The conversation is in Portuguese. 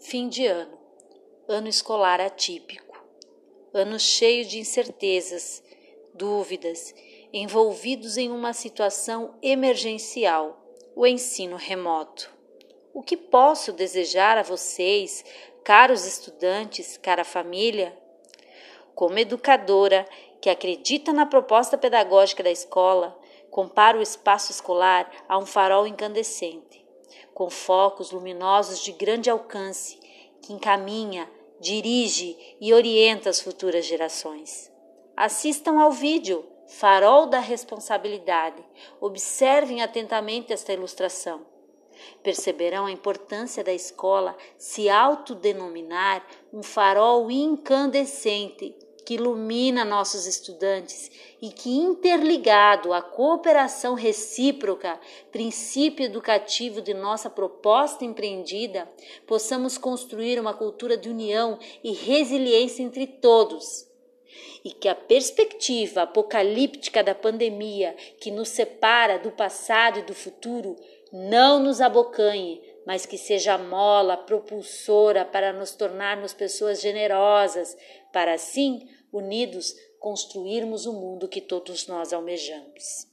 Fim de ano, ano escolar atípico, ano cheio de incertezas, dúvidas, envolvidos em uma situação emergencial, o ensino remoto. O que posso desejar a vocês, caros estudantes, cara família? Como educadora que acredita na proposta pedagógica da escola, compara o espaço escolar a um farol incandescente com focos luminosos de grande alcance, que encaminha, dirige e orienta as futuras gerações. Assistam ao vídeo Farol da Responsabilidade. Observem atentamente esta ilustração. Perceberão a importância da escola se autodenominar um farol incandescente que ilumina nossos estudantes e que, interligado à cooperação recíproca, princípio educativo de nossa proposta empreendida, possamos construir uma cultura de união e resiliência entre todos. E que a perspectiva apocalíptica da pandemia que nos separa do passado e do futuro não nos abocanhe, mas que seja mola propulsora para nos tornarmos pessoas generosas, para assim unidos, construirmos o mundo que todos nós almejamos.